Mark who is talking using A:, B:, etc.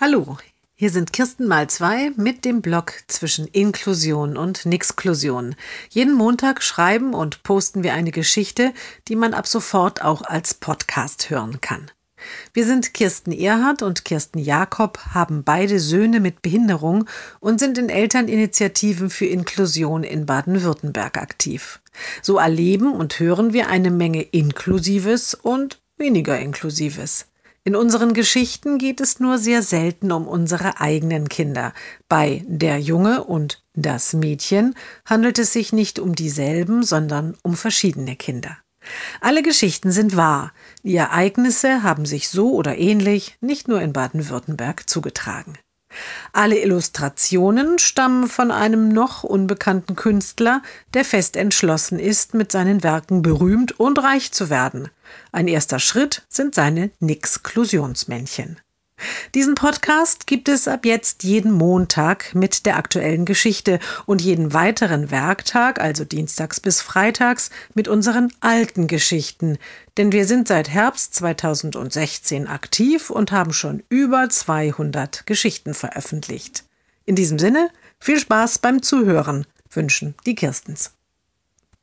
A: Hallo, hier sind Kirsten mal zwei mit dem Blog zwischen Inklusion und Nixklusion. Jeden Montag schreiben und posten wir eine Geschichte, die man ab sofort auch als Podcast hören kann. Wir sind Kirsten Erhardt und Kirsten Jakob, haben beide Söhne mit Behinderung und sind in Elterninitiativen für Inklusion in Baden-Württemberg aktiv. So erleben und hören wir eine Menge Inklusives und weniger Inklusives. In unseren Geschichten geht es nur sehr selten um unsere eigenen Kinder. Bei Der Junge und Das Mädchen handelt es sich nicht um dieselben, sondern um verschiedene Kinder. Alle Geschichten sind wahr. Die Ereignisse haben sich so oder ähnlich nicht nur in Baden-Württemberg zugetragen. Alle Illustrationen stammen von einem noch unbekannten Künstler, der fest entschlossen ist, mit seinen Werken berühmt und reich zu werden. Ein erster Schritt sind seine Nixklusionsmännchen. Diesen Podcast gibt es ab jetzt jeden Montag mit der aktuellen Geschichte und jeden weiteren Werktag, also dienstags bis freitags, mit unseren alten Geschichten. Denn wir sind seit Herbst 2016 aktiv und haben schon über 200 Geschichten veröffentlicht. In diesem Sinne, viel Spaß beim Zuhören wünschen die Kirstens.